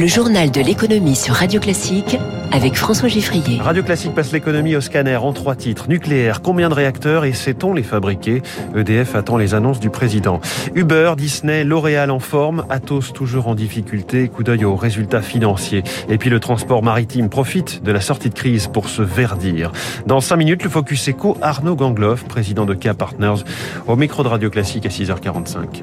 Le journal de l'économie sur Radio Classique avec François Giffrier. Radio Classique passe l'économie au scanner en trois titres. Nucléaire, combien de réacteurs et sait-on les fabriquer? EDF attend les annonces du président. Uber, Disney, L'Oréal en forme, Atos toujours en difficulté, coup d'œil aux résultats financiers. Et puis le transport maritime profite de la sortie de crise pour se verdir. Dans cinq minutes, le Focus Eco, Arnaud Gangloff, président de K Partners, au micro de Radio Classique à 6h45.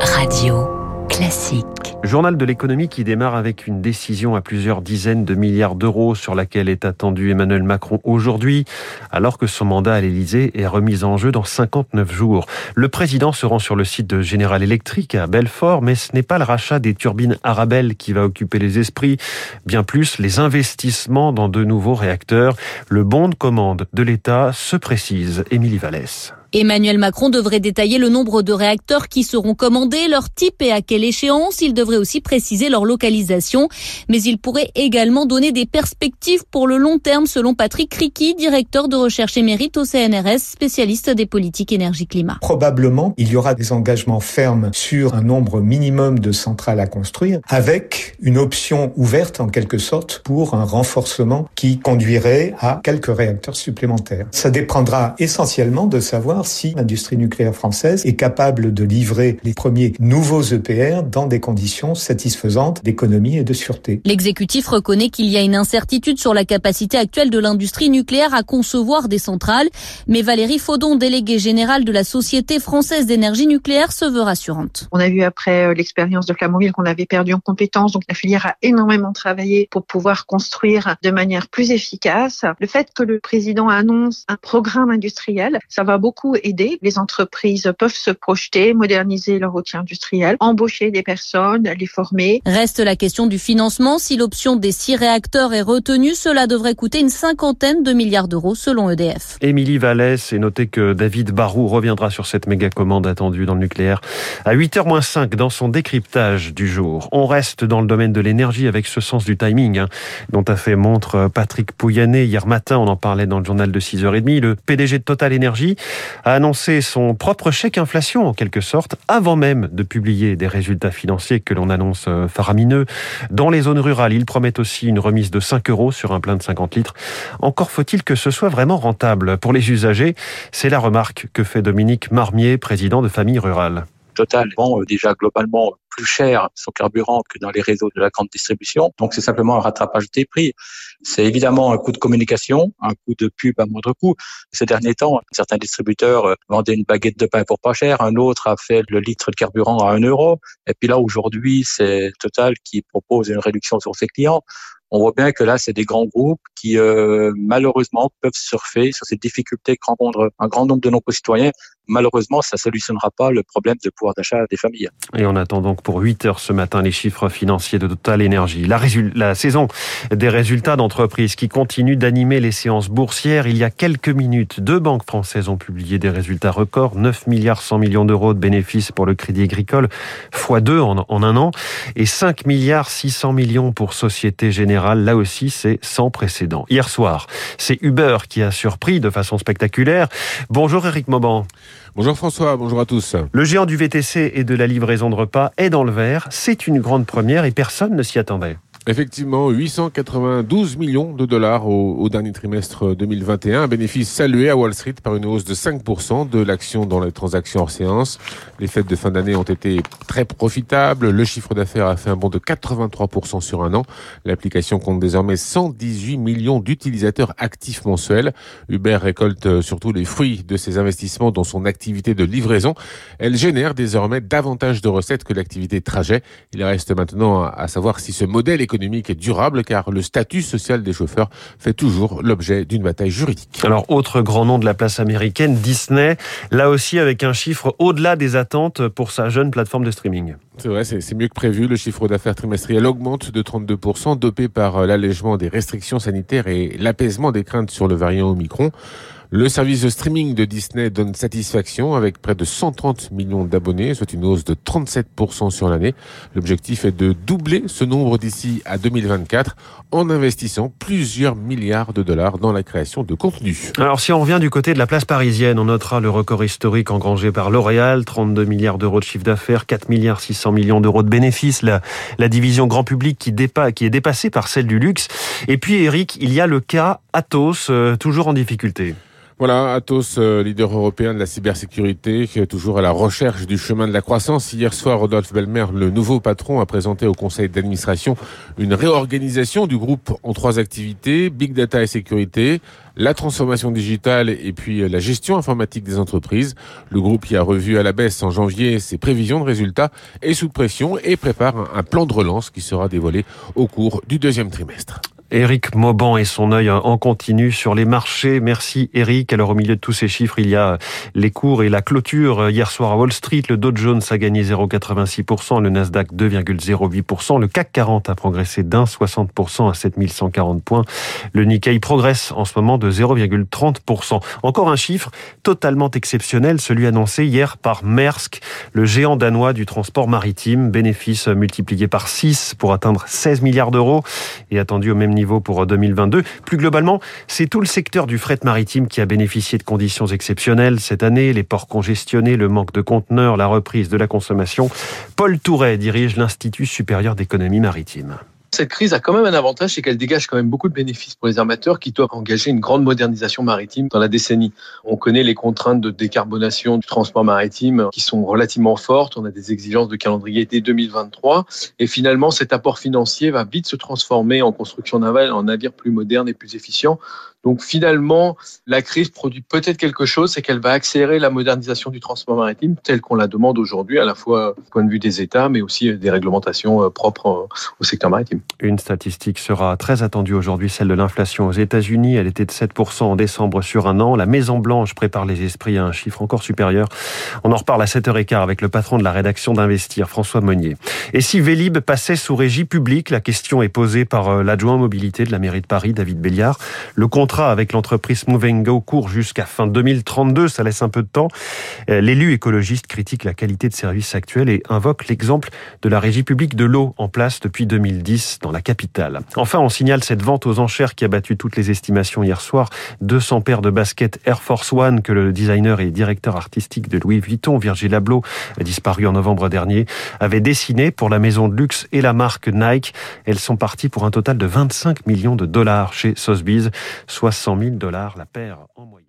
Radio Classique. Journal de l'économie qui démarre avec une décision à plusieurs dizaines de milliards d'euros sur laquelle est attendu Emmanuel Macron aujourd'hui, alors que son mandat à l'Élysée est remis en jeu dans 59 jours. Le président se rend sur le site de General Electric à Belfort, mais ce n'est pas le rachat des turbines Arabelle qui va occuper les esprits, bien plus les investissements dans de nouveaux réacteurs. Le bon de commande de l'État se précise. Émilie Vallès. Emmanuel Macron devrait détailler le nombre de réacteurs qui seront commandés, leur type et à quelle échéance. Il devrait aussi préciser leur localisation. Mais il pourrait également donner des perspectives pour le long terme, selon Patrick Ricky, directeur de recherche émérite au CNRS, spécialiste des politiques énergie-climat. Probablement, il y aura des engagements fermes sur un nombre minimum de centrales à construire, avec une option ouverte en quelque sorte pour un renforcement qui conduirait à quelques réacteurs supplémentaires. Ça dépendra essentiellement de savoir si l'industrie nucléaire française est capable de livrer les premiers nouveaux EPR dans des conditions satisfaisantes d'économie et de sûreté. L'exécutif reconnaît qu'il y a une incertitude sur la capacité actuelle de l'industrie nucléaire à concevoir des centrales, mais Valérie Faudon, déléguée générale de la Société française d'énergie nucléaire, se veut rassurante. On a vu après euh, l'expérience de Flamanville qu'on avait perdu en compétences, donc la filière a énormément travaillé pour pouvoir construire de manière plus efficace. Le fait que le président annonce un programme industriel, ça va beaucoup aider. Les entreprises peuvent se projeter, moderniser leur outil industriel, embaucher des personnes, les former. Reste la question du financement. Si l'option des six réacteurs est retenue, cela devrait coûter une cinquantaine de milliards d'euros selon EDF. Émilie Vallès, et notez que David Barou reviendra sur cette méga commande attendue dans le nucléaire à 8h-5 dans son décryptage du jour. On reste dans le domaine de l'énergie avec ce sens du timing hein, dont a fait montre Patrick Pouyanné hier matin. On en parlait dans le journal de 6h30. Le PDG de Total Energy a annoncé son propre chèque inflation en quelque sorte avant même de publier des résultats financiers que l'on annonce euh, faramineux. Dans les zones rurales, il promet aussi une remise de 5 euros sur un plein de 50 litres. Encore faut-il que ce soit vraiment rentable pour les usagers. C'est la remarque que fait Dominique Marmier, président de Famille Rurale. Total vend euh, déjà globalement plus cher son carburant que dans les réseaux de la grande distribution. Donc c'est simplement un rattrapage des prix. C'est évidemment un coût de communication, un coût de pub à moindre coût. Ces derniers temps, certains distributeurs euh, vendaient une baguette de pain pour pas cher, un autre a fait le litre de carburant à un euro. Et puis là aujourd'hui, c'est Total qui propose une réduction sur ses clients on voit bien que là, c'est des grands groupes qui, euh, malheureusement, peuvent surfer sur ces difficultés que rencontrent un grand nombre de nos concitoyens. Malheureusement, ça ne solutionnera pas le problème de pouvoir d'achat des familles. Et on attend donc pour 8 heures ce matin les chiffres financiers de Total Énergie. La, saison des résultats d'entreprises qui continuent d'animer les séances boursières. Il y a quelques minutes, deux banques françaises ont publié des résultats records. 9 milliards 100 millions d'euros de bénéfices pour le Crédit Agricole, x 2 en, en un an. Et 5 milliards 600 millions pour Société Générale Là aussi, c'est sans précédent. Hier soir, c'est Uber qui a surpris de façon spectaculaire. Bonjour Eric Mauban. Bonjour François, bonjour à tous. Le géant du VTC et de la livraison de repas est dans le vert. C'est une grande première et personne ne s'y attendait. Effectivement, 892 millions de dollars au, dernier trimestre 2021, un bénéfice salué à Wall Street par une hausse de 5% de l'action dans les transactions hors séance. Les fêtes de fin d'année ont été très profitables. Le chiffre d'affaires a fait un bond de 83% sur un an. L'application compte désormais 118 millions d'utilisateurs actifs mensuels. Uber récolte surtout les fruits de ses investissements dans son activité de livraison. Elle génère désormais davantage de recettes que l'activité trajet. Il reste maintenant à savoir si ce modèle est économique et durable car le statut social des chauffeurs fait toujours l'objet d'une bataille juridique. Alors, autre grand nom de la place américaine, Disney, là aussi avec un chiffre au-delà des attentes pour sa jeune plateforme de streaming. C'est vrai, c'est mieux que prévu. Le chiffre d'affaires trimestriel augmente de 32%, dopé par l'allègement des restrictions sanitaires et l'apaisement des craintes sur le variant Omicron. Le service de streaming de Disney donne satisfaction avec près de 130 millions d'abonnés, soit une hausse de 37% sur l'année. L'objectif est de doubler ce nombre d'ici à 2024 en investissant plusieurs milliards de dollars dans la création de contenu. Alors si on revient du côté de la place parisienne, on notera le record historique engrangé par L'Oréal, 32 milliards d'euros de chiffre d'affaires, 4 milliards 600 millions d'euros de bénéfices, la, division grand public qui est dépassée par celle du luxe. Et puis Eric, il y a le cas Atos, euh, toujours en difficulté. Voilà, Atos, euh, leader européen de la cybersécurité, qui est toujours à la recherche du chemin de la croissance. Hier soir, Rodolphe Belmer, le nouveau patron, a présenté au conseil d'administration une réorganisation du groupe en trois activités, Big Data et sécurité, la transformation digitale et puis euh, la gestion informatique des entreprises. Le groupe qui a revu à la baisse en janvier ses prévisions de résultats est sous pression et prépare un plan de relance qui sera dévoilé au cours du deuxième trimestre. Éric Mauban et son œil en continu sur les marchés. Merci Éric. Alors au milieu de tous ces chiffres, il y a les cours et la clôture. Hier soir à Wall Street, le Dow Jones a gagné 0,86%, le Nasdaq 2,08%, le CAC 40 a progressé d'un 60% à 7140 points. Le Nikkei progresse en ce moment de 0,30%. Encore un chiffre totalement exceptionnel, celui annoncé hier par Maersk, le géant danois du transport maritime. Bénéfice multiplié par 6 pour atteindre 16 milliards d'euros et attendu au même niveau pour 2022. Plus globalement, c'est tout le secteur du fret maritime qui a bénéficié de conditions exceptionnelles cette année. Les ports congestionnés, le manque de conteneurs, la reprise de la consommation. Paul Touret dirige l'Institut supérieur d'économie maritime. Cette crise a quand même un avantage, c'est qu'elle dégage quand même beaucoup de bénéfices pour les armateurs qui doivent engager une grande modernisation maritime dans la décennie. On connaît les contraintes de décarbonation du transport maritime qui sont relativement fortes. On a des exigences de calendrier dès 2023. Et finalement, cet apport financier va vite se transformer en construction navale, en navires plus modernes et plus efficients. Donc finalement, la crise produit peut-être quelque chose, c'est qu'elle va accélérer la modernisation du transport maritime tel qu'on la demande aujourd'hui, à la fois du point de vue des États, mais aussi des réglementations euh, propres euh, au secteur maritime. Une statistique sera très attendue aujourd'hui, celle de l'inflation aux États-Unis. Elle était de 7% en décembre sur un an. La Maison Blanche prépare les esprits à un chiffre encore supérieur. On en reparle à 7h15 avec le patron de la rédaction d'Investir, François Monnier. Et si Vélib passait sous régie publique, la question est posée par euh, l'adjoint mobilité de la mairie de Paris, David Béliard. Le contrat avec l'entreprise Movengo court jusqu'à fin 2032, ça laisse un peu de temps. Euh, l'élu écologiste critique la qualité de service actuel et invoque l'exemple de la régie publique de l'eau en place depuis 2010 dans la capitale. Enfin, on signale cette vente aux enchères qui a battu toutes les estimations hier soir. 200 paires de baskets Air Force One que le designer et directeur artistique de Louis Vuitton, Virgil Abloh, disparu en novembre dernier, avait dessiné pour la maison de luxe et la marque Nike. Elles sont parties pour un total de 25 millions de dollars chez Sotheby's, 100 000 dollars la paire en moyenne.